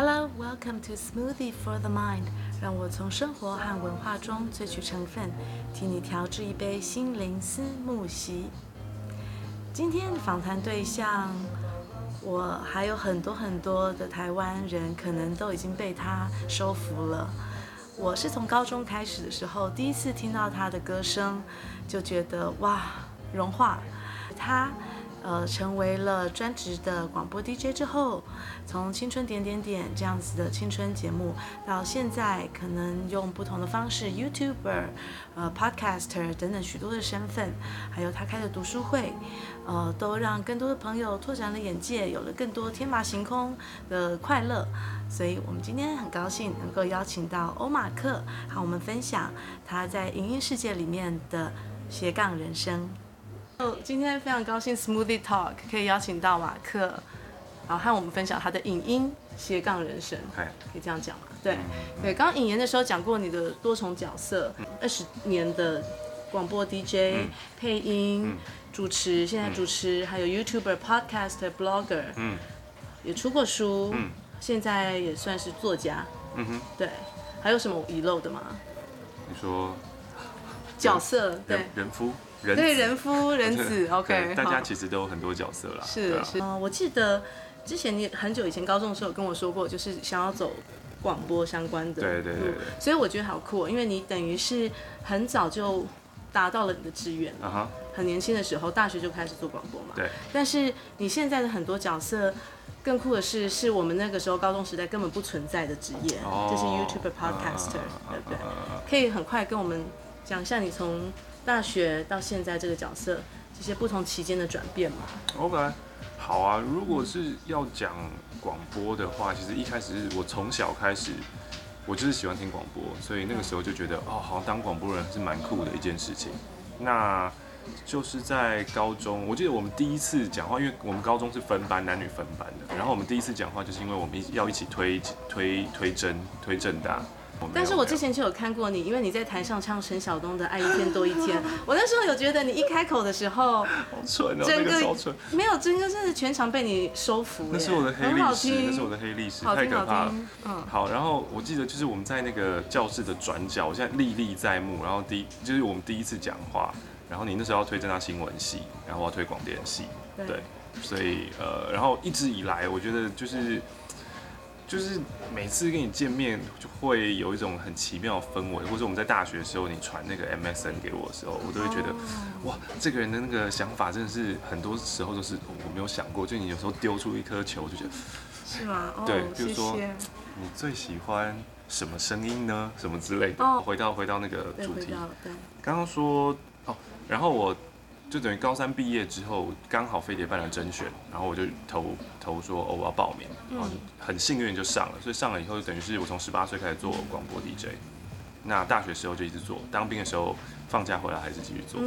Hello, welcome to Smoothie for the Mind。让我从生活和文化中萃取成分，替你调制一杯心灵思慕昔。今天的访谈对象，我还有很多很多的台湾人，可能都已经被他收服了。我是从高中开始的时候，第一次听到他的歌声，就觉得哇，融化他。呃，成为了专职的广播 DJ 之后，从青春点点点这样子的青春节目，到现在可能用不同的方式，YouTuber、呃 Podcaster 等等许多的身份，还有他开的读书会，呃，都让更多的朋友拓展了眼界，有了更多天马行空的快乐。所以我们今天很高兴能够邀请到欧马克，和我们分享他在影音世界里面的斜杠人生。今天非常高兴，Smoothie Talk 可以邀请到马克，然后和我们分享他的影音斜杠人生。可以这样讲吗？对，对。刚刚引言的时候讲过你的多重角色，二十年的广播 DJ、配音、主持，现在主持，还有 YouTuber、Podcaster、Blogger，嗯也出过书，现在也算是作家。嗯哼，对。还有什么遗漏的吗？你说角色，对，人夫。人对人夫 人子，OK，大家其实都有很多角色啦。是是，嗯，我记得之前你很久以前高中的时候有跟我说过，就是想要走广播相关的。对对对。所以我觉得好酷，因为你等于是很早就达到了你的志愿。啊哈。很年轻的时候，大学就开始做广播嘛。对。但是你现在的很多角色，更酷的是，是我们那个时候高中时代根本不存在的职业，就是 YouTuber、Podcaster，对不对？可以很快跟我们讲一下你从。大学到现在这个角色，这些不同期间的转变嘛？OK，好啊。如果是要讲广播的话，其实一开始是我从小开始，我就是喜欢听广播，所以那个时候就觉得哦，好像当广播人是蛮酷的一件事情。那就是在高中，我记得我们第一次讲话，因为我们高中是分班，男女分班的。然后我们第一次讲话，就是因为我们要一起推推推甄推正大。但是我之前就有看过你，因为你在台上唱陈晓东的《爱一天多一天》，我那时候有觉得你一开口的时候，好蠢哦，整个超蠢，没有，真的是全场被你收服，那是我的黑历史，那是我的黑历史，太可怕了。嗯，好，然后我记得就是我们在那个教室的转角，我现在历历在目。然后第一就是我们第一次讲话，然后你那时候要推政大新闻系，然后我要推广电系，对，所以呃，然后一直以来我觉得就是。就是每次跟你见面，就会有一种很奇妙的氛围，或者我们在大学的时候，你传那个 MSN 给我的时候，我都会觉得，哇，这个人的那个想法真的是很多时候都是我没有想过。就你有时候丢出一颗球，就觉得是吗？对，比如说你最喜欢什么声音呢？什么之类的。回到回到那个主题，刚刚说哦，然后我。就等于高三毕业之后，刚好飞碟办了甄选，然后我就投投说哦，我要报名，然后很幸运就上了，所以上了以后就等于是我从十八岁开始做广播 DJ，那大学时候就一直做，当兵的时候放假回来还是继续做，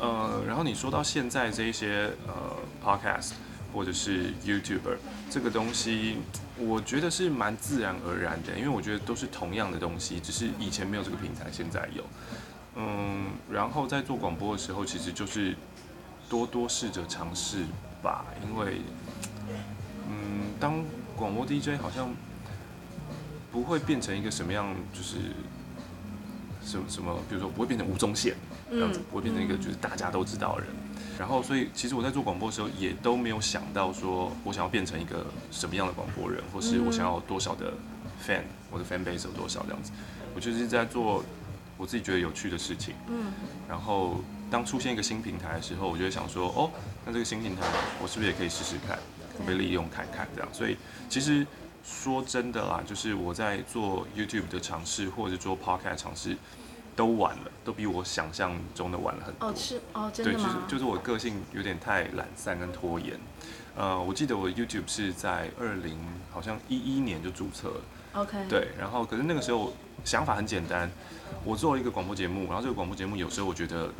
呃，然后你说到现在这一些呃 Podcast 或者是 YouTuber 这个东西，我觉得是蛮自然而然的，因为我觉得都是同样的东西，只是以前没有这个平台，现在有。嗯，然后在做广播的时候，其实就是多多试着尝试吧，因为，嗯，当广播 DJ 好像不会变成一个什么样，就是什么什么，比如说不会变成吴宗宪这样子，不会变成一个就是大家都知道的人。然后，所以其实我在做广播的时候，也都没有想到说我想要变成一个什么样的广播人，或是我想要多少的 fan，我的 fan base 有多少这样子。我就是在做。我自己觉得有趣的事情，嗯，然后当出现一个新平台的时候，我就会想说，哦，那这个新平台，我是不是也可以试试看，可不可以利用看看这样？所以其实说真的啦，就是我在做 YouTube 的尝试，或者是做 Podcast 尝试，都晚了，都比我想象中的晚了很多。哦，是哦，真的吗？对，就是就是我个性有点太懒散跟拖延。呃，我记得我 YouTube 是在二零好像一一年就注册了。OK。对，然后可是那个时候想法很简单。我做了一个广播节目，然后这个广播节目有时候我觉得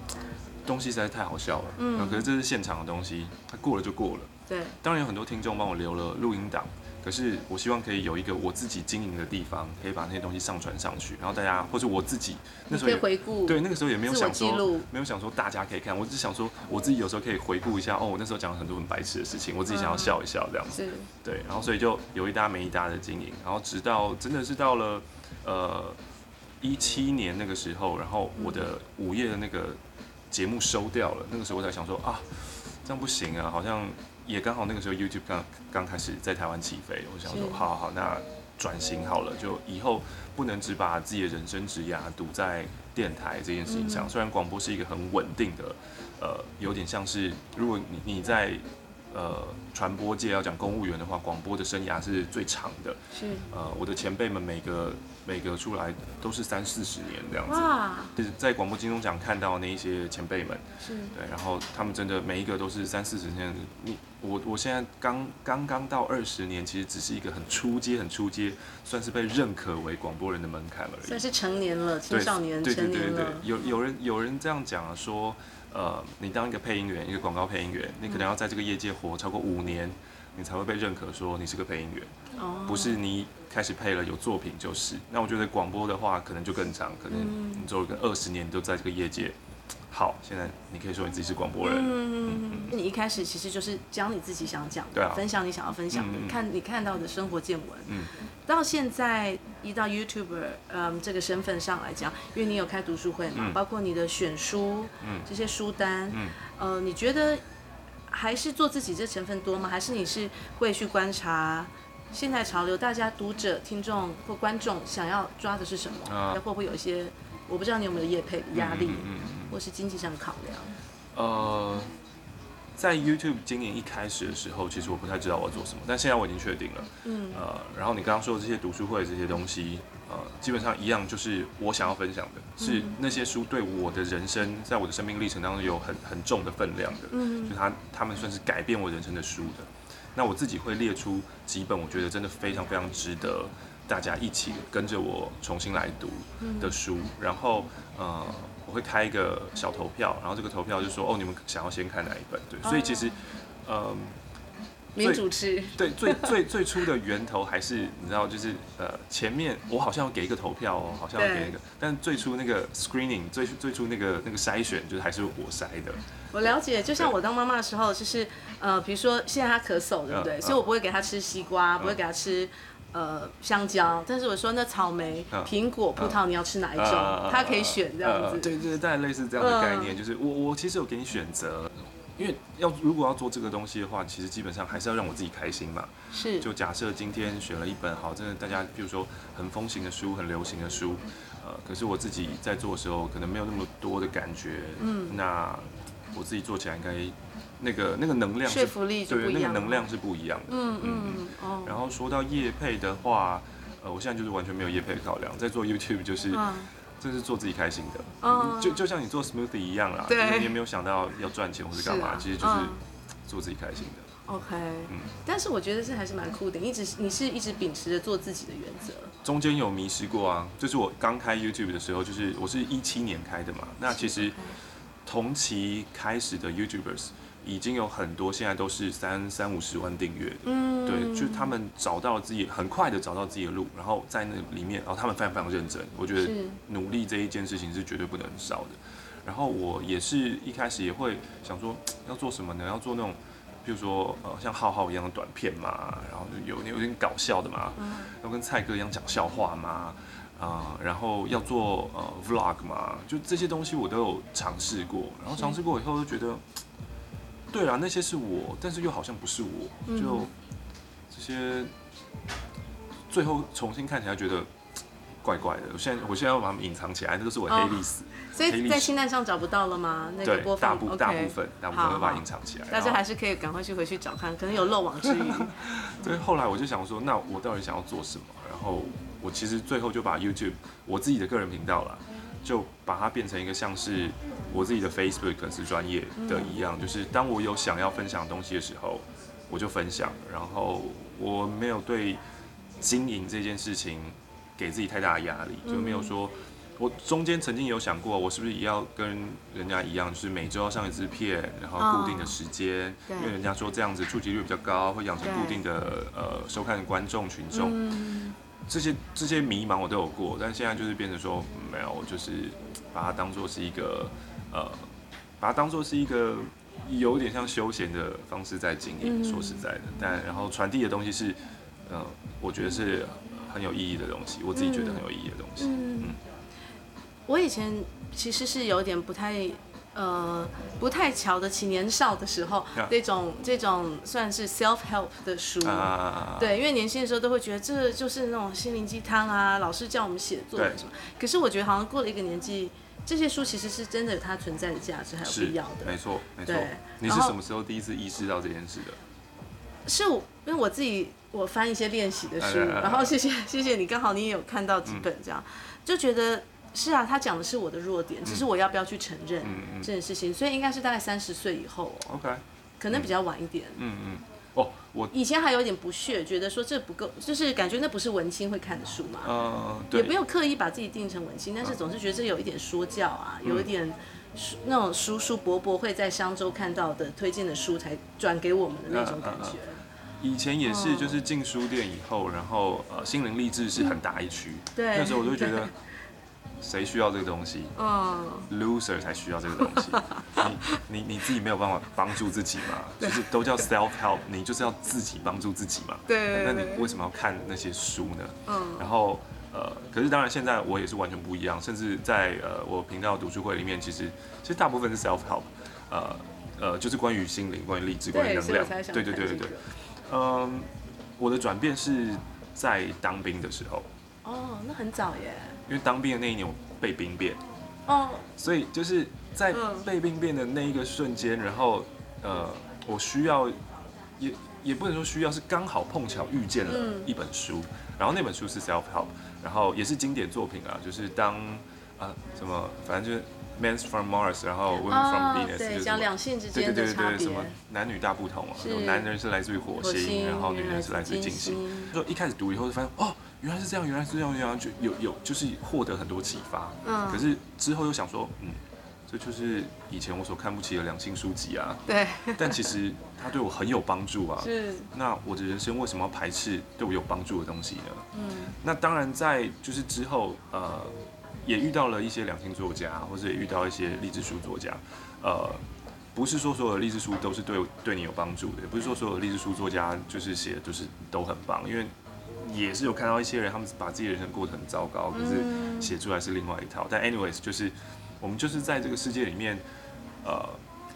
东西实在太好笑了，嗯，可是这是现场的东西，它过了就过了，对，当然有很多听众帮我留了录音档，可是我希望可以有一个我自己经营的地方，可以把那些东西上传上去，然后大家或者我自己那时候也回顾，对，那个时候也没有想说没有想说大家可以看，我只想说我自己有时候可以回顾一下，哦，我那时候讲了很多很白痴的事情，我自己想要笑一笑这样子，是，对，然后所以就有一搭没一搭的经营，然后直到真的是到了呃一七年那个时候，然后我的午夜的那个节目收掉了，那个时候我才想说啊，这样不行啊，好像。也刚好那个时候 YouTube 刚刚开始在台湾起飞，我想说，好好好，那转型好了，就以后不能只把自己的人生职涯赌在电台这件事情上。虽然广播是一个很稳定的，呃，有点像是如果你你在。呃，传播界要讲公务员的话，广播的生涯是最长的。是。呃，我的前辈们每个每个出来都是三四十年这样子。哇。就是在广播金钟奖看到那一些前辈们。是。对，然后他们真的每一个都是三四十年。你我我现在刚刚刚到二十年，其实只是一个很初阶、很初阶，算是被认可为广播人的门槛而已。算是成年了，青少年成年了。对对对对对，有有人有人这样讲啊，说。呃，你当一个配音员，一个广告配音员，你可能要在这个业界活超过五年，你才会被认可说你是个配音员，不是你开始配了有作品就是。那我觉得广播的话，可能就更长，可能你做个二十年都在这个业界。好，现在你可以说你自己是广播人。嗯嗯，你一开始其实就是讲你自己想讲的，分享你想要分享的，看你看到的生活见闻。嗯。到现在一到 YouTuber，嗯，这个身份上来讲，因为你有开读书会嘛，包括你的选书，嗯，这些书单，嗯，呃，你觉得还是做自己这成分多吗？还是你是会去观察现在潮流，大家读者、听众或观众想要抓的是什么？啊，会不会有一些？我不知道你有没有业配压力，嗯嗯嗯、或是经济上的考量。呃，在 YouTube 今年一开始的时候，其实我不太知道我要做什么，但现在我已经确定了。嗯。呃，然后你刚刚说的这些读书会这些东西，呃，基本上一样，就是我想要分享的，是那些书对我的人生，在我的生命历程当中有很很重的分量的。嗯。就他他们算是改变我人生的书的。那我自己会列出几本，我觉得真的非常非常值得。大家一起跟着我重新来读的书，嗯、然后呃，我会开一个小投票，然后这个投票就说哦，你们想要先看哪一本？对，所以其实呃，民主持 对最最最初的源头还是你知道，就是呃前面我好像要给一个投票哦，好像要给一个，但最初那个 screening 最最初那个那个筛选就是还是我筛的。我了解，就像我当妈妈的时候，就是呃，比如说现在他咳嗽，对不对？所以我不会给他吃西瓜，不会给他吃。呃，香蕉，但是我说那草莓、苹果、葡萄，你要吃哪一种？他可以选这样子。对对，大概类似这样的概念，就是我我其实有给你选择，因为要如果要做这个东西的话，其实基本上还是要让我自己开心嘛。是。就假设今天选了一本好，真的大家比如说很风行的书、很流行的书，呃，可是我自己在做的时候可能没有那么多的感觉。嗯。那我自己做起来应该。那个那个能量说服力对，那个能量是不一样的。嗯嗯哦。然后说到业配的话，呃，我现在就是完全没有业配考量，在做 YouTube 就是，这是做自己开心的。嗯就就像你做 Smoothie 一样啦，对，你也没有想到要赚钱或是干嘛，其实就是做自己开心的。OK。嗯。但是我觉得这还是蛮酷的，一直你是一直秉持着做自己的原则。中间有迷失过啊，就是我刚开 YouTube 的时候，就是我是一七年开的嘛，那其实同期开始的 YouTubers。已经有很多现在都是三三五十万订阅的，嗯，对，就是他们找到了自己很快的找到自己的路，然后在那里面，然后他们非常非常认真，我觉得努力这一件事情是绝对不能少的。然后我也是一开始也会想说要做什么呢？要做那种，比如说呃像浩浩一样的短片嘛，然后有有点搞笑的嘛，要跟蔡哥一样讲笑话嘛，啊、呃，然后要做呃 vlog 嘛，就这些东西我都有尝试过，然后尝试过以后就觉得。对啊，那些是我，但是又好像不是我，就这些，最后重新看起来觉得怪怪的。我现在我现在要把它们隐藏起来，那都是我黑历史。所以在清单上找不到了吗？那个播放大部大部分大部分都把它隐藏起来。大家还是可以赶快去回去找看，可能有漏网之鱼。对，后来我就想说，那我到底想要做什么？然后我其实最后就把 YouTube 我自己的个人频道了。就把它变成一个像是我自己的 Facebook 粉丝专业的一样，就是当我有想要分享东西的时候，我就分享，然后我没有对经营这件事情给自己太大的压力，就没有说我中间曾经有想过，我是不是也要跟人家一样，就是每周要上一支片，然后固定的时间，哦、因为人家说这样子触及率比较高，会养成固定的呃收看的观众群众。嗯、这些这些迷茫我都有过，但现在就是变成说没有，我就是把它当做是一个呃，把它当做是一个有点像休闲的方式在经营。嗯、说实在的，但然后传递的东西是，呃，我觉得是很有意义的东西，我自己觉得很有意义的东西。嗯。嗯我以前其实是有点不太，呃，不太瞧得起年少的时候 Yeah. 这种这种算是 self help 的书，uh, 对，因为年轻的时候都会觉得这就是那种心灵鸡汤啊，老师叫我们写作什么。可是我觉得好像过了一个年纪，这些书其实是真的有它存在的价值，还有必要的。没错，没错。你是什么时候第一次意识到这件事的？是我，因为我自己我翻一些练习的书，uh, uh, uh, uh, 然后谢谢谢谢你，刚好你也有看到几本这样，嗯、就觉得。是啊，他讲的是我的弱点，只是我要不要去承认这件事情，所以应该是大概三十岁以后，OK，可能比较晚一点。嗯嗯，哦，我以前还有点不屑，觉得说这不够，就是感觉那不是文青会看的书嘛。嗯，对。也没有刻意把自己定成文青，但是总是觉得这有一点说教啊，有一点那种叔叔伯伯会在商周看到的推荐的书才转给我们的那种感觉。以前也是，就是进书店以后，然后呃，心灵励志是很大一区，对，那时候我就觉得。谁需要这个东西？嗯，loser 才需要这个东西。你你你自己没有办法帮助自己嘛？就是都叫 self help，你就是要自己帮助自己嘛。对。那你为什么要看那些书呢？嗯。然后呃，可是当然现在我也是完全不一样，甚至在呃我频道读书会里面，其实其实大部分是 self help，呃呃就是关于心灵、关于励志、关于能量。对对对对对。嗯，我的转变是在当兵的时候。哦，那很早耶。因为当兵的那一年我被兵变，哦，所以就是在被兵变的那一个瞬间，然后呃，我需要也也不能说需要，是刚好碰巧遇见了一本书，然后那本书是 self help，然后也是经典作品啊，就是当啊什么，反正就是 men's from Mars，然后 women from Venus，对，讲两性之间的差别，什么男女大不同啊，男人是来自于火星，然后女人是来自于金星，就一开始读以后就发现哦。原来是这样，原来是这样，原来就有有就是获得很多启发。嗯。可是之后又想说，嗯，这就是以前我所看不起的两性书籍啊。对。但其实它对我很有帮助啊。是。那我的人生为什么要排斥对我有帮助的东西呢？嗯。那当然，在就是之后，呃，也遇到了一些两性作家，或者也遇到一些励志书作家。呃，不是说所有的励志书都是对对你有帮助的，也不是说所有的励志书作家就是写的就是都很棒，因为。也是有看到一些人，他们把自己的人生过得很糟糕，可是写出来是另外一套。但 anyways，就是我们就是在这个世界里面，呃，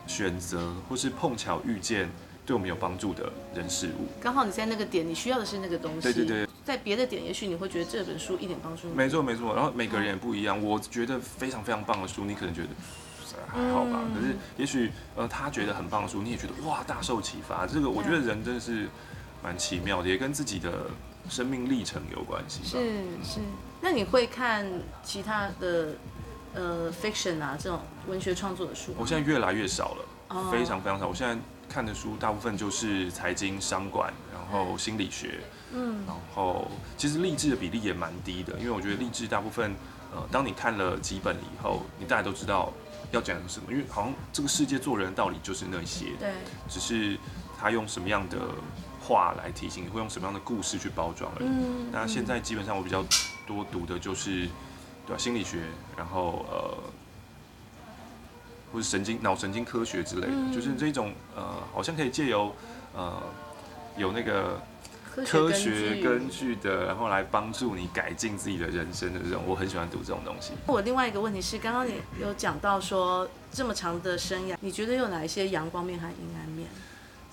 选择或是碰巧遇见对我们有帮助的人事物。刚好你在那个点，你需要的是那个东西。对对对。在别的点，也许你会觉得这本书一点帮助没错没错。然后每个人也不一样，我觉得非常非常棒的书，你可能觉得还好吧。可是也许呃他觉得很棒的书，你也觉得哇大受启发。这个我觉得人真的是蛮奇妙的，也跟自己的。生命历程有关系。是是，那你会看其他的呃 fiction 啊这种文学创作的书？我现在越来越少了，哦、非常非常少。我现在看的书大部分就是财经、商管，然后心理学，嗯，然后其实励志的比例也蛮低的，因为我觉得励志大部分呃，当你看了几本以后，你大概都知道要讲什么，因为好像这个世界做人的道理就是那些，对，只是他用什么样的。话来提醒你会用什么样的故事去包装而已。嗯，那现在基本上我比较多读的就是，对吧？心理学，然后呃，或是神经脑神经科学之类的，嗯、就是这种呃，好像可以借由呃有那个科学根据的，然后来帮助你改进自己的人生的这种，我很喜欢读这种东西。我另外一个问题是，刚刚你有讲到说这么长的生涯，你觉得有哪一些阳光面和阴暗面？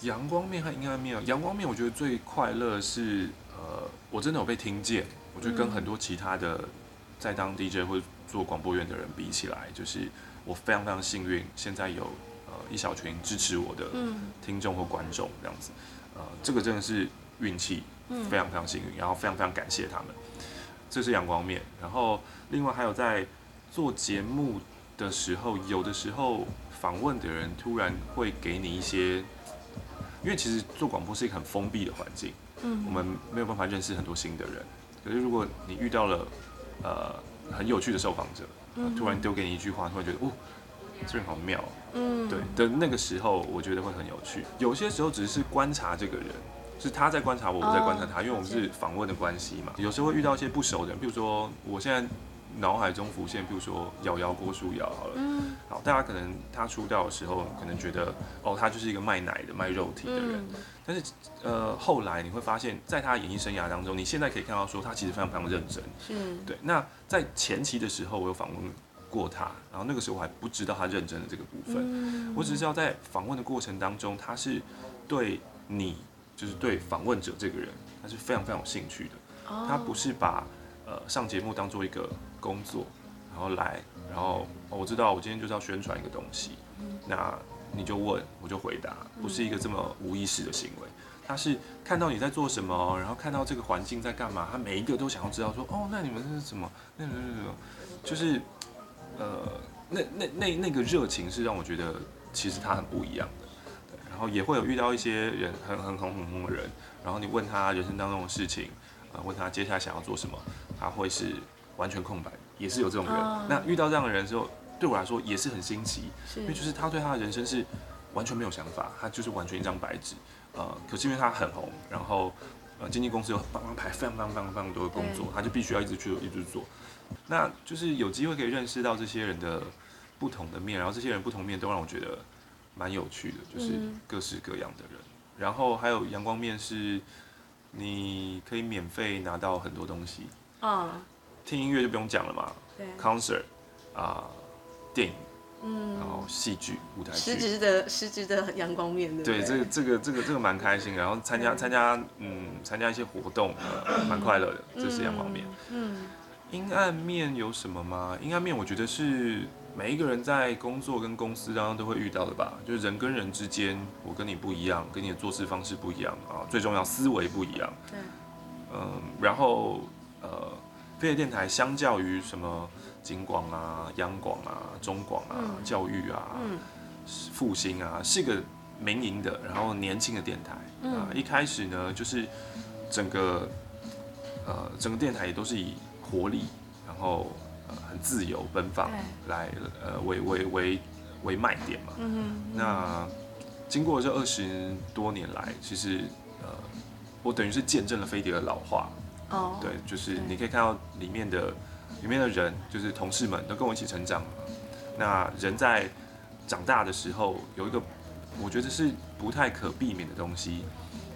阳光面和阴暗面，阳光面我觉得最快乐是，呃，我真的有被听见。我觉得跟很多其他的在当 DJ 或者做广播员的人比起来，就是我非常非常幸运，现在有呃一小群支持我的听众或观众这样子，呃，这个真的是运气，非常非常幸运，然后非常非常感谢他们。这是阳光面，然后另外还有在做节目的时候，有的时候访问的人突然会给你一些。因为其实做广播是一个很封闭的环境，嗯，我们没有办法认识很多新的人。可是如果你遇到了，呃，很有趣的受访者，嗯、突然丢给你一句话，突然觉得哦，这人好妙，嗯，对的那个时候，我觉得会很有趣。有些时候只是观察这个人，是他在观察我，我在观察他，哦、因为我们是访问的关系嘛。有时候会遇到一些不熟的人，比如说我现在。脑海中浮现，比如说瑶瑶郭书瑶好了，嗯，好，大家可能他出道的时候，可能觉得哦，他就是一个卖奶的、卖肉体的人，嗯、但是呃，后来你会发现，在他演艺生涯当中，你现在可以看到说他其实非常非常认真，是，对。那在前期的时候，我有访问过他，然后那个时候我还不知道他认真的这个部分，嗯、我只知道在访问的过程当中，他是对你，就是对访问者这个人，他是非常非常有兴趣的，哦、他不是把呃上节目当做一个。工作，然后来，然后我知道我今天就是要宣传一个东西，那你就问，我就回答，不是一个这么无意识的行为。他是看到你在做什么，然后看到这个环境在干嘛，他每一个都想要知道说，哦，那你们是什么？那那那那，就是呃，那那那那个热情是让我觉得其实他很不一样的。对，然后也会有遇到一些人很很很很红的人，然后你问他人生当中的事情，呃，问他接下来想要做什么，他会是。完全空白，也是有这种人。Oh. 那遇到这样的人之后，对我来说也是很新奇，因为就是他对他的人生是完全没有想法，他就是完全一张白纸。呃，可是因为他很红，然后呃，经纪公司有帮他排非常非常非常非常多的工作，他就必须要一直去一直做。那就是有机会可以认识到这些人的不同的面，然后这些人不同面都让我觉得蛮有趣的，就是各式各样的人。嗯、然后还有阳光面是，你可以免费拿到很多东西啊。Oh. 听音乐就不用讲了嘛，对，concert 啊、呃，电影，嗯，然后戏剧、舞台剧，实质的实质的阳光面对，对，这个这个这个这个蛮开心，然后参加参加嗯参加一些活动，呃蛮、呃、快乐的，这是阳光面。嗯，阴暗面有什么吗？阴暗面我觉得是每一个人在工作跟公司当中都会遇到的吧，就是人跟人之间，我跟你不一样，跟你的做事方式不一样啊，最重要思维不一样。对，嗯，然后呃。飞碟电台相较于什么警广啊、央广啊、中广啊、嗯、教育啊、复兴、嗯、啊，是一个民营的，然后年轻的电台啊。一开始呢，就是整个呃整个电台也都是以活力，然后呃很自由奔放来呃为为为为卖点嘛。嗯，那经过这二十多年来，其实呃我等于是见证了飞碟的老化。对，就是你可以看到里面的里面的人，就是同事们都跟我一起成长。那人在长大的时候，有一个我觉得是不太可避免的东西，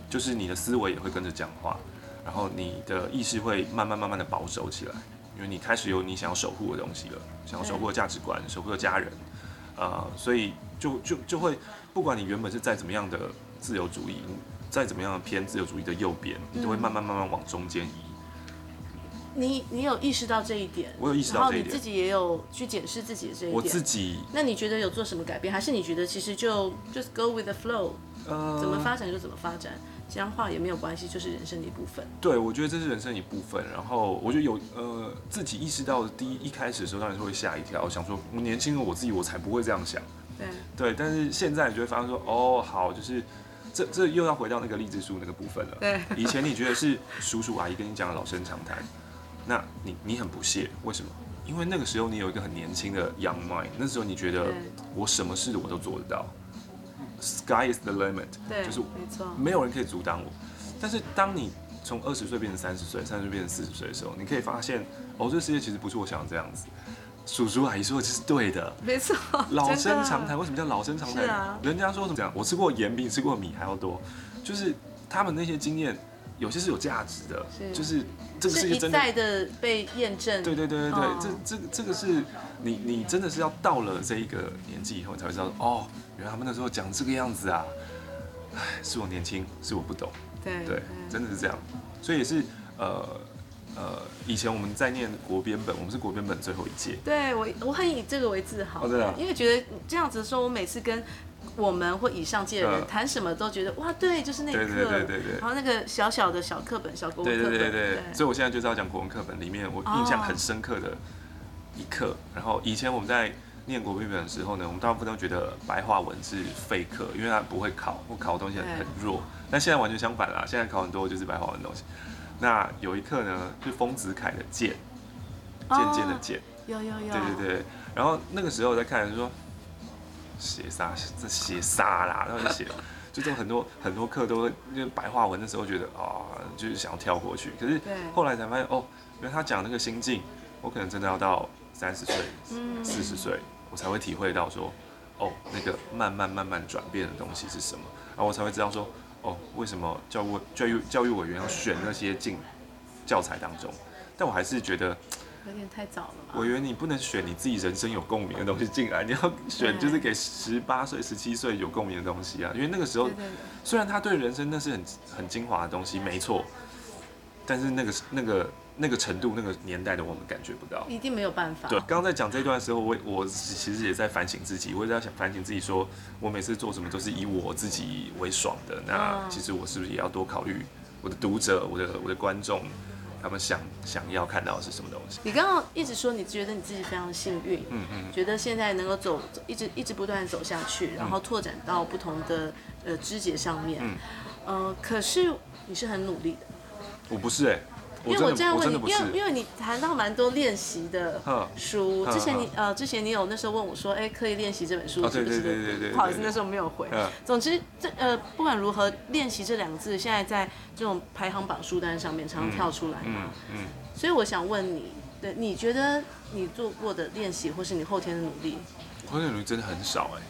就是你的思维也会跟着讲话，然后你的意识会慢慢慢慢的保守起来，因为你开始有你想要守护的东西了，想要守护的价值观，守护的家人，呃，所以就就就会，不管你原本是再怎么样的自由主义，再怎么样偏自由主义的右边，你都会慢慢慢慢往中间移。你你有意识到这一点，我有意识到这一点，然后你自己也有去检视自己的这一点。我自己，那你觉得有做什么改变，还是你觉得其实就 just go with the flow，呃，怎么发展就怎么发展，僵化也没有关系，就是人生的一部分。对，我觉得这是人生一部分。然后我觉得有呃自己意识到的第一一开始的时候，当然是会吓一跳，我想说我年轻的我自己我才不会这样想。对对，但是现在你就会发现说，哦，好，就是这这又要回到那个励志书那个部分了。对，以前你觉得是叔叔阿姨跟你讲的老生常谈。那你你很不屑，为什么？因为那个时候你有一个很年轻的 young mind，那时候你觉得我什么事我都做得到，sky is the limit，对，就是没有人可以阻挡我。但是当你从二十岁变成三十岁，三十岁变成四十岁的时候，你可以发现，哦，这个世界其实不是我想的这样子。叔叔阿姨说的是对的，没错，老生常谈。为什么叫老生常谈？啊、人家说怎么讲？我吃过盐比你吃过米还要多，就是他们那些经验。有些是有价值的，是就是这个是一再的被验证。对对对对对，哦、这这这个是你你真的是要到了这一个年纪以后才会知道，哦，原来他们那时候讲这个样子啊，哎，是我年轻，是我不懂。对对，真的是这样。所以也是呃呃，以前我们在念国编本，我们是国编本最后一届。对我我很以这个为自豪，哦、因为觉得这样子的时候，我每次跟。我们或以上届的人谈什么都觉得哇，对，就是那个课，对对对对对，然后那个小小的小课本、小国文课本，对对对对。对。所以我现在就是要讲国文课本里面我印象很深刻的一课。Oh. 然后以前我们在念国文本的时候呢，我们大部分都觉得白话文是废课，因为它不会考，或考的东西很很弱。对。但现在完全相反啦，现在考很多就是白话文的东西。那有一课呢，是丰子恺的《剑》，渐渐的渐，有有有，对。对。对。然后那个时候我在看，就说写啥这写啥啦，然后就写，就这种很多很多课都就白话文的时候觉得啊、哦，就是想要跳过去。可是后来才发现哦，因为他讲那个心境，我可能真的要到三十岁、四十岁，我才会体会到说，哦，那个慢慢慢慢转变的东西是什么，然后我才会知道说。哦，为什么教务教育教育委员要选那些进教材当中？但我还是觉得有点太早了。吧？我以为，你不能选你自己人生有共鸣的东西进来，你要选就是给十八岁、十七岁有共鸣的东西啊。因为那个时候，虽然他对人生那是很很精华的东西，没错，但是那个那个。那个程度、那个年代的我们感觉不到，一定没有办法。对，刚刚在讲这段的时候，我我其实也在反省自己，我也在想反省自己，说我每次做什么都是以我自己为爽的，那其实我是不是也要多考虑我的读者、我的我的观众，他们想想要看到的是什么东西？你刚刚一直说你觉得你自己非常幸运，嗯嗯，觉得现在能够走一直一直不断走下去，然后拓展到不同的呃枝节上面，嗯，呃，可是你是很努力的，我不是哎、欸。因为我这样问你，因为因为你谈到蛮多练习的书，之前你呃之前你有那时候问我说，哎，可以练习这本书是不是？对对对对不好意思，那时候没有回。总之这呃不管如何，练习这两个字现在在这种排行榜书单上面常常跳出来嘛。嗯。所以我想问你，对，你觉得你做过的练习，或是你后天的努力？后天努力真的很少哎。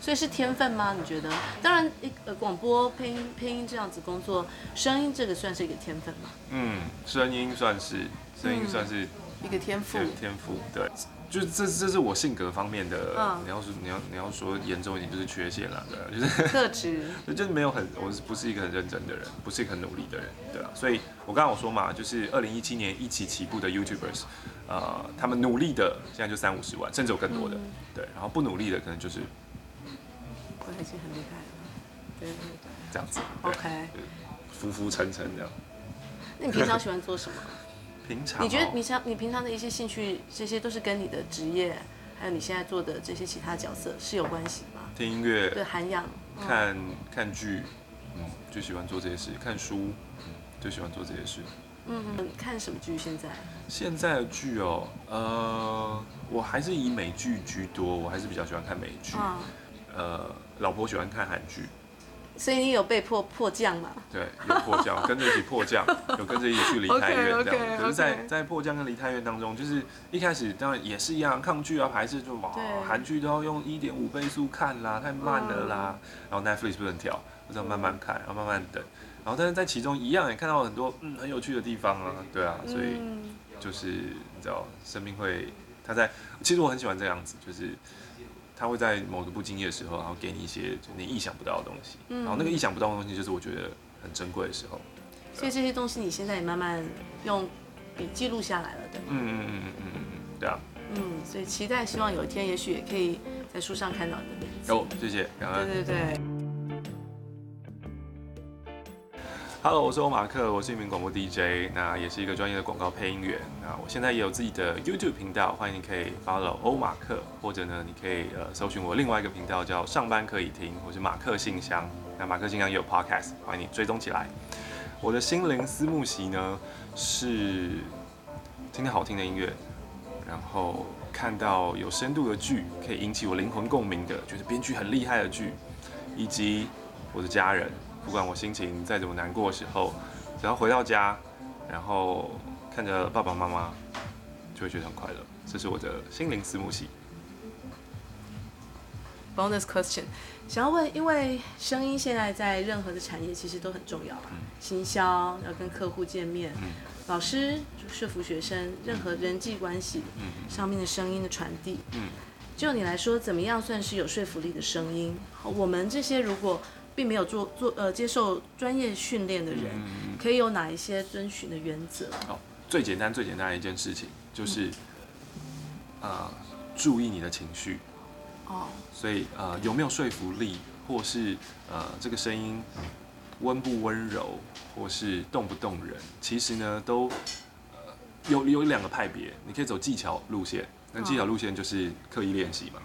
所以是天分吗？你觉得？当然，一呃广播配音配音这样子工作，声音这个算是一个天分吗？嗯，声音算是，声音算是、嗯、一个天赋。天赋，对，就是这这是我性格方面的。嗯、你要说你要你要说严重一点，就是缺陷了，对，就是特质，就是没有很，我是不是一个很认真的人，不是一个很努力的人，对啊。所以我刚刚我说嘛，就是二零一七年一起起步的 YouTubers，呃，他们努力的现在就三五十万，甚至有更多的，嗯、对，然后不努力的可能就是。已经很厉害了，对对对，这样子，OK，浮浮沉沉这样。那你平常喜欢做什么？平常、哦，你觉得你像你平常的一些兴趣，这些都是跟你的职业，还有你现在做的这些其他角色是有关系吗？听音乐，对，涵养，看看剧，嗯，就喜欢做这些事。看书，嗯，就喜欢做这些事。嗯嗯，看什么剧现在？现在的剧哦，呃，我还是以美剧居多，我还是比较喜欢看美剧。嗯呃，老婆喜欢看韩剧，所以你有被迫迫降吗？对，有迫降，跟着一起迫降，有跟着一起去离太 院这样。可、okay, okay, okay. 是在，在在迫降跟离太院当中，就是一开始当然也是一样，抗拒啊，排斥就哇，韩剧都要用一点五倍速看啦，太慢了啦。嗯、然后 Netflix 不能调，就这样慢慢看，然后慢慢等。然后但是在其中一样也看到很多嗯很有趣的地方啊，对啊，所以就是你知道，生命会他在，其实我很喜欢这样子，就是。他会在某个不经意的时候，然后给你一些就你意想不到的东西，嗯、然后那个意想不到的东西，就是我觉得很珍贵的时候。所以这些东西你现在也慢慢用笔记录下来了，对吗？嗯嗯嗯嗯嗯嗯，对啊。嗯，所以期待，希望有一天，也许也可以在书上看到你的名字。哦，谢谢，感恩。对对对。Hello，我是欧马克，我是一名广播 DJ，那也是一个专业的广告配音员。那我现在也有自己的 YouTube 频道，欢迎你可以 follow 欧马克，或者呢，你可以呃搜寻我另外一个频道叫上班可以听，或是马克信箱。那马克信箱也有 Podcast，欢迎你追踪起来。我的心灵思慕席呢，是听听好听的音乐，然后看到有深度的剧，可以引起我灵魂共鸣的，就是编剧很厉害的剧，以及我的家人。不管我心情再怎么难过的时候，只要回到家，然后看着爸爸妈妈，就会觉得很快乐。这是我的心灵私募系。Bonus question，想要问，因为声音现在在任何的产业其实都很重要吧，嗯、行销要跟客户见面，嗯、老师说服学生，任何人际关系上面的声音的传递，嗯，就你来说，怎么样算是有说服力的声音？我们这些如果。并没有做做呃接受专业训练的人，嗯、可以有哪一些遵循的原则？哦，最简单最简单的一件事情就是，呃，注意你的情绪。哦。所以呃有没有说服力，或是呃这个声音温不温柔，或是动不动人，其实呢都、呃、有有两个派别。你可以走技巧路线，那技巧路线就是刻意练习嘛。哦、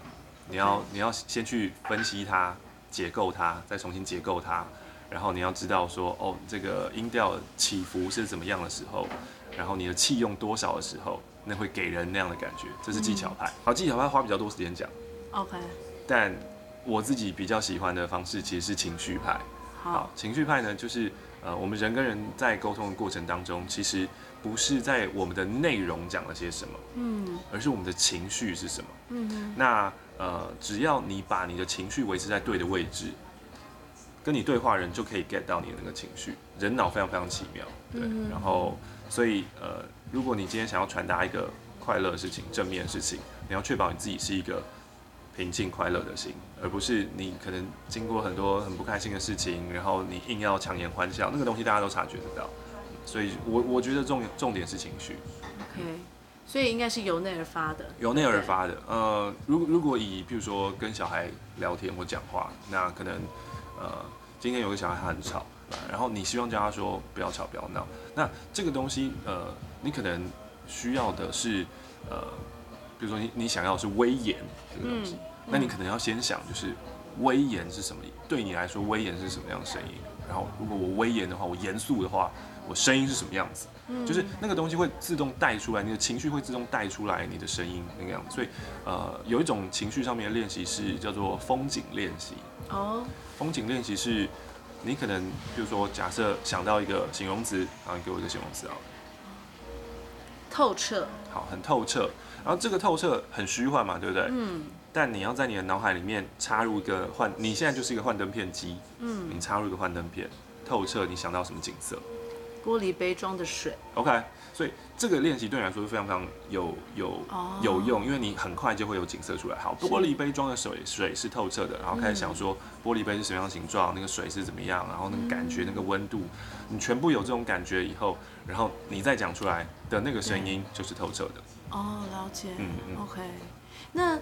你要你要先去分析它。结构它，再重新结构它，然后你要知道说，哦，这个音调起伏是怎么样的时候，然后你的气用多少的时候，那会给人那样的感觉，这是技巧派。好，技巧派花比较多时间讲。OK。但我自己比较喜欢的方式其实是情绪派。好，情绪派呢，就是呃，我们人跟人在沟通的过程当中，其实不是在我们的内容讲了些什么，嗯，而是我们的情绪是什么。嗯。那呃，只要你把你的情绪维持在对的位置，跟你对话人就可以 get 到你的那个情绪。人脑非常非常奇妙，对。然后，所以呃，如果你今天想要传达一个快乐的事情、正面的事情，你要确保你自己是一个。平静快乐的心，而不是你可能经过很多很不开心的事情，然后你硬要强颜欢笑，那个东西大家都察觉得到。所以我我觉得重重点是情绪。OK，所以应该是由内而发的。由内而发的。呃，如如果以譬如说跟小孩聊天或讲话，那可能呃今天有个小孩他很吵，然后你希望叫他说不要吵不要闹，那这个东西呃你可能需要的是呃。比如说你你想要的是威严这个东西，那你可能要先想就是威严是什么？对你来说威严是什么样的声音？然后如果我威严的话，我严肃的话，我声音是什么样子？就是那个东西会自动带出来，你的情绪会自动带出来你的声音那个样子。所以呃，有一种情绪上面的练习是叫做风景练习。哦，风景练习是，你可能比如说假设想到一个形容词，然后你给我一个形容词啊。透彻。好，很透彻。然后这个透彻很虚幻嘛，对不对？嗯。但你要在你的脑海里面插入一个幻，你现在就是一个幻灯片机。嗯。你插入一个幻灯片，透彻，你想到什么景色？玻璃杯装的水。OK，所以这个练习对你来说是非常非常有有有用，因为你很快就会有景色出来。好，玻璃杯装的水，水是透彻的，然后开始想说玻璃杯是什么样的形状，那个水是怎么样，然后那个感觉，那个温度，你全部有这种感觉以后，然后你再讲出来的那个声音就是透彻的。哦，了解。嗯嗯。OK，那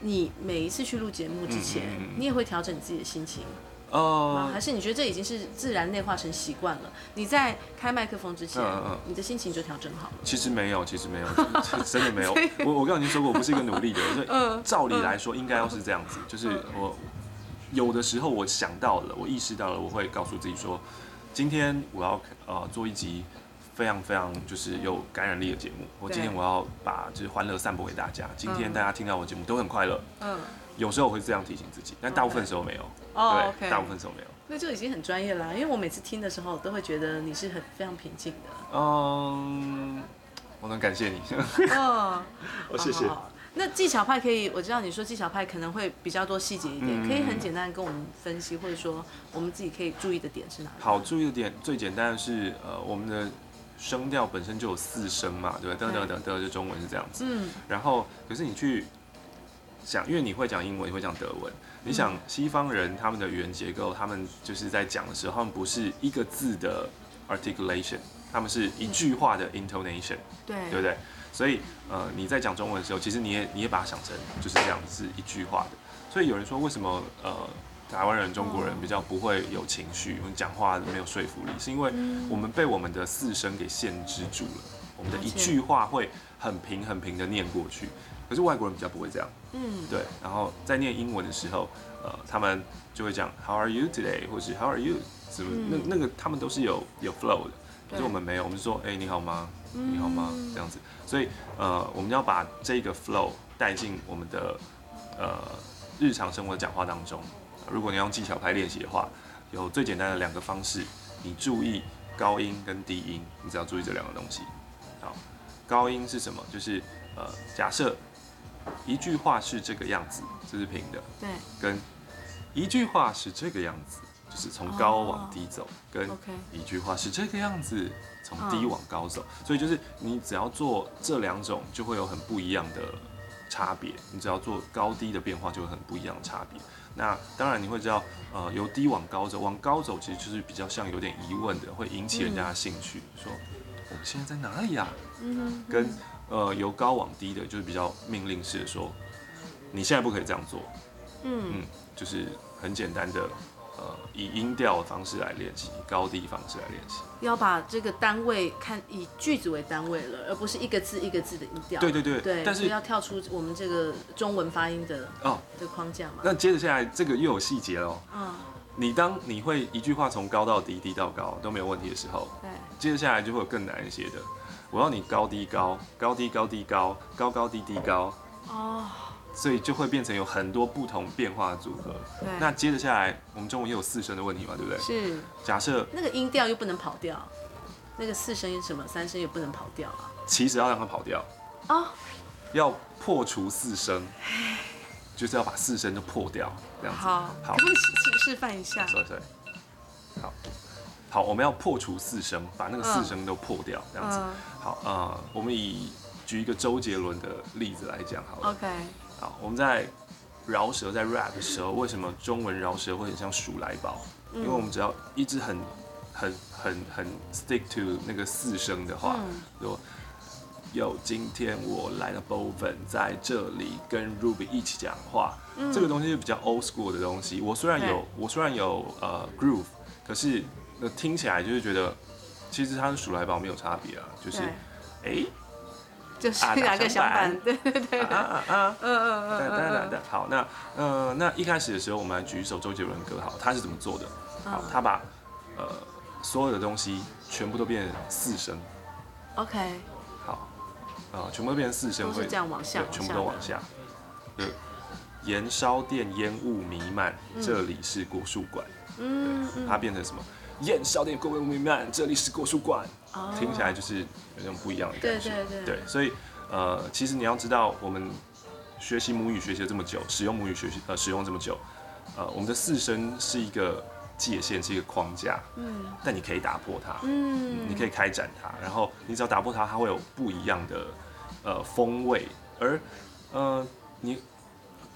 你每一次去录节目之前，你也会调整你自己的心情？哦、呃。还是你觉得这已经是自然内化成习惯了？你在开麦克风之前，嗯嗯、你的心情就调整好了？其实没有，其实没有，真的没有。我我刚刚已经说过，我不是一个努力的人，所以照理来说应该要是这样子。就是我有的时候我想到了，我意识到了，我会告诉自己说，今天我要呃做一集。非常非常就是有感染力的节目。我今天我要把就是欢乐散播给大家。今天大家听到我节目都很快乐。嗯。有时候我会这样提醒自己，但大部分时候没有。哦。对，大部分时候没有。那就已经很专业了，因为我每次听的时候都会觉得你是很非常平静的。嗯，我能感谢你。哦。我谢谢。那技巧派可以，我知道你说技巧派可能会比较多细节一点，可以很简单跟我们分析，或者说我们自己可以注意的点是哪里？好，注意的点最简单的是呃我们的。声调本身就有四声嘛，对不对？等等等等，就中文是这样子。嗯。然后，可是你去想，因为你会讲英文，你会讲德文。你想西方人他们的语言结构，他们就是在讲的时候，他们不是一个字的 articulation，他们是一句话的 intonation，对，对不对？所以，呃，你在讲中文的时候，其实你也你也把它想成就是这样子一句话的。所以有人说，为什么呃？台湾人、中国人比较不会有情绪，我们讲话没有说服力，是因为我们被我们的四声给限制住了。我们的一句话会很平、很平的念过去，可是外国人比较不会这样。嗯，对。然后在念英文的时候，呃，他们就会讲 How are you today？或是 How are you？什么？那那个他们都是有有 flow 的，可是我们没有。我们是说，哎，你好吗？你好吗？这样子。所以，呃，我们要把这个 flow 带进我们的呃日常生活的讲话当中。如果你要用技巧派练习的话，有最简单的两个方式，你注意高音跟低音，你只要注意这两个东西。好，高音是什么？就是呃，假设一句话是这个样子，这是平的，对，跟一句话是这个样子，就是从高往低走，跟一句话是这个样子，从低往高走。所以就是你只要做这两种，就会有很不一样的差别。你只要做高低的变化，就会很不一样的差别。那当然你会知道，呃，由低往高走，往高走其实就是比较像有点疑问的，会引起人家的兴趣，嗯、说我们现在在哪里呀、啊？嗯哼，跟呃由高往低的，就是比较命令式的说，你现在不可以这样做。嗯嗯，就是很简单的。呃，以音调的方式来练习，高低方式来练习。要把这个单位看以句子为单位了，而不是一个字一个字的音调。对对对。对，但是要跳出我们这个中文发音的哦的框架嘛。那接着下来，这个又有细节喽。嗯。你当你会一句话从高到低，低到高都没有问题的时候，对。接着下来就会有更难一些的。我要你高低高，高低高低高，高高低低高。哦。所以就会变成有很多不同变化的组合。对。那接着下来，我们中文也有四声的问题嘛，对不对？是。假设那个音调又不能跑调，那个四声什么三声又不能跑调啊。其实要让它跑调。哦。要破除四声，就是要把四声都破掉，这样子。好。好。可以示示范一下。对对。好。好，我们要破除四声，把那个四声都破掉，这样子。好，呃，我们以举一个周杰伦的例子来讲，好了。OK。好，我们在饶舌在 rap 的时候，为什么中文饶舌会很像鼠来宝？因为我们只要一直很、很、很、很 stick to 那个四声的话，说，有今天我来了 Boven 在这里跟 Ruby 一起讲话，这个东西是比较 old school 的东西。我虽然有，我虽然有呃 groove，可是。那听起来就是觉得，其实它跟鼠来宝没有差别啊，就是，哎，就是两个相反，对对对，啊啊啊，嗯嗯嗯，对对对，好，那呃那一开始的时候，我们来举一首周杰伦歌，好，他是怎么做的？好，他把呃所有的东西全部都变成四声，OK，好，啊，全部都变成四声，会这样往下，全部都往下，对，盐烧店烟雾弥漫，这里是国术馆，嗯，它变成什么？烟烧店过未弥漫，这里是国术馆。Oh. 听起来就是有那种不一样的感觉。对对对。对，所以呃，其实你要知道，我们学习母语学习了这么久，使用母语学习呃使用这么久，呃，我们的四声是一个界限，是一个框架。嗯。但你可以打破它。嗯。你可以开展它，然后你只要打破它，它会有不一样的呃风味。而呃，你。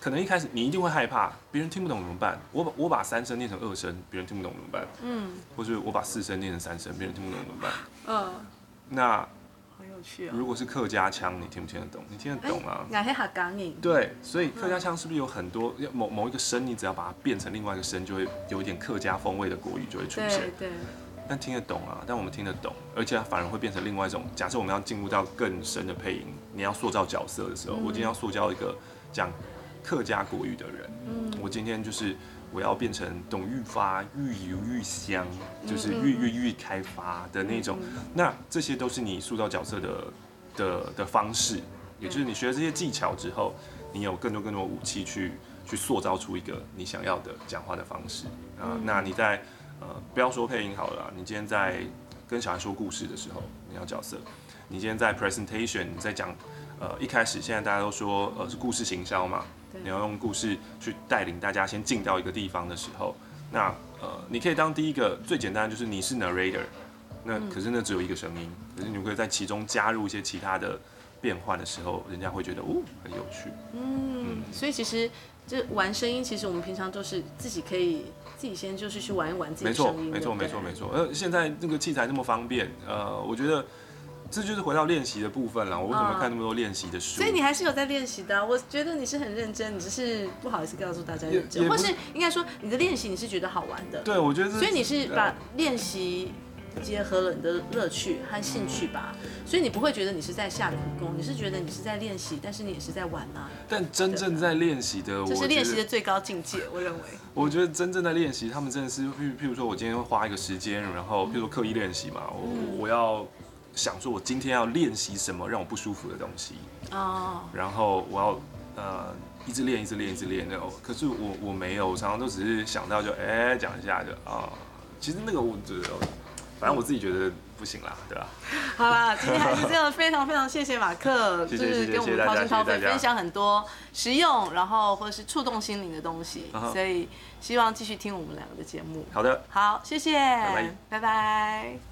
可能一开始你一定会害怕，别人听不懂怎么办？我把我把三声念成二声，别人听不懂怎么办？嗯，或是我把四声念成三声，别人听不懂怎么办？嗯，那很有趣啊。如果是客家腔，你听不听得懂？你听得懂啊？欸、对，所以客家腔是不是有很多某某一个声，你只要把它变成另外一个声，就会有一点客家风味的国语就会出现。对，对。但听得懂啊？但我们听得懂，而且它反而会变成另外一种。假设我们要进入到更深的配音，你要塑造角色的时候，嗯、我今天要塑造一个讲。客家国语的人，嗯，我今天就是我要变成懂愈发愈游愈香，就是愈愈愈开发的那种。那这些都是你塑造角色的的的方式，也就是你学了这些技巧之后，你有更多更多武器去去塑造出一个你想要的讲话的方式啊。那你在呃不要说配音好了，你今天在跟小孩说故事的时候，你要角色；你今天在 presentation 你在讲呃一开始现在大家都说呃是故事行销嘛。你要用故事去带领大家先进到一个地方的时候，那呃，你可以当第一个最简单就是你是 narrator，那可是那只有一个声音，可是你可以在其中加入一些其他的变换的时候，人家会觉得哦很有趣。嗯，嗯，所以其实就玩声音，其实我们平常都是自己可以自己先就是去玩一玩自己的声音。没错，没错，没错，没错。呃，现在那个器材那么方便，呃，我觉得。这就是回到练习的部分了。我为什么看那么多练习的书？所以你还是有在练习的。我觉得你是很认真，你只是不好意思告诉大家认真，或是应该说你的练习你是觉得好玩的。对，我觉得。所以你是把练习结合了你的乐趣和兴趣吧。所以你不会觉得你是在下苦功，你是觉得你是在练习，但是你也是在玩啊。但真正在练习的，这是练习的最高境界，我认为。我觉得真正在练习，他们真的是，譬譬如说我今天会花一个时间，然后譬如说刻意练习嘛，我我要。想说，我今天要练习什么让我不舒服的东西哦，oh. 然后我要呃一直练，一直练，一直练那种。可是我我没有，我常常都只是想到就哎讲一下就啊、哦。其实那个我觉得，反正我自己觉得不行啦，对吧？好啦，今天还是这样，非常非常谢谢马克，就是跟我们掏心掏肺分享很多实用，然后或者是触动心灵的东西。Uh. 所以希望继续听我们两个的节目。好的，好，谢谢，拜拜。拜拜。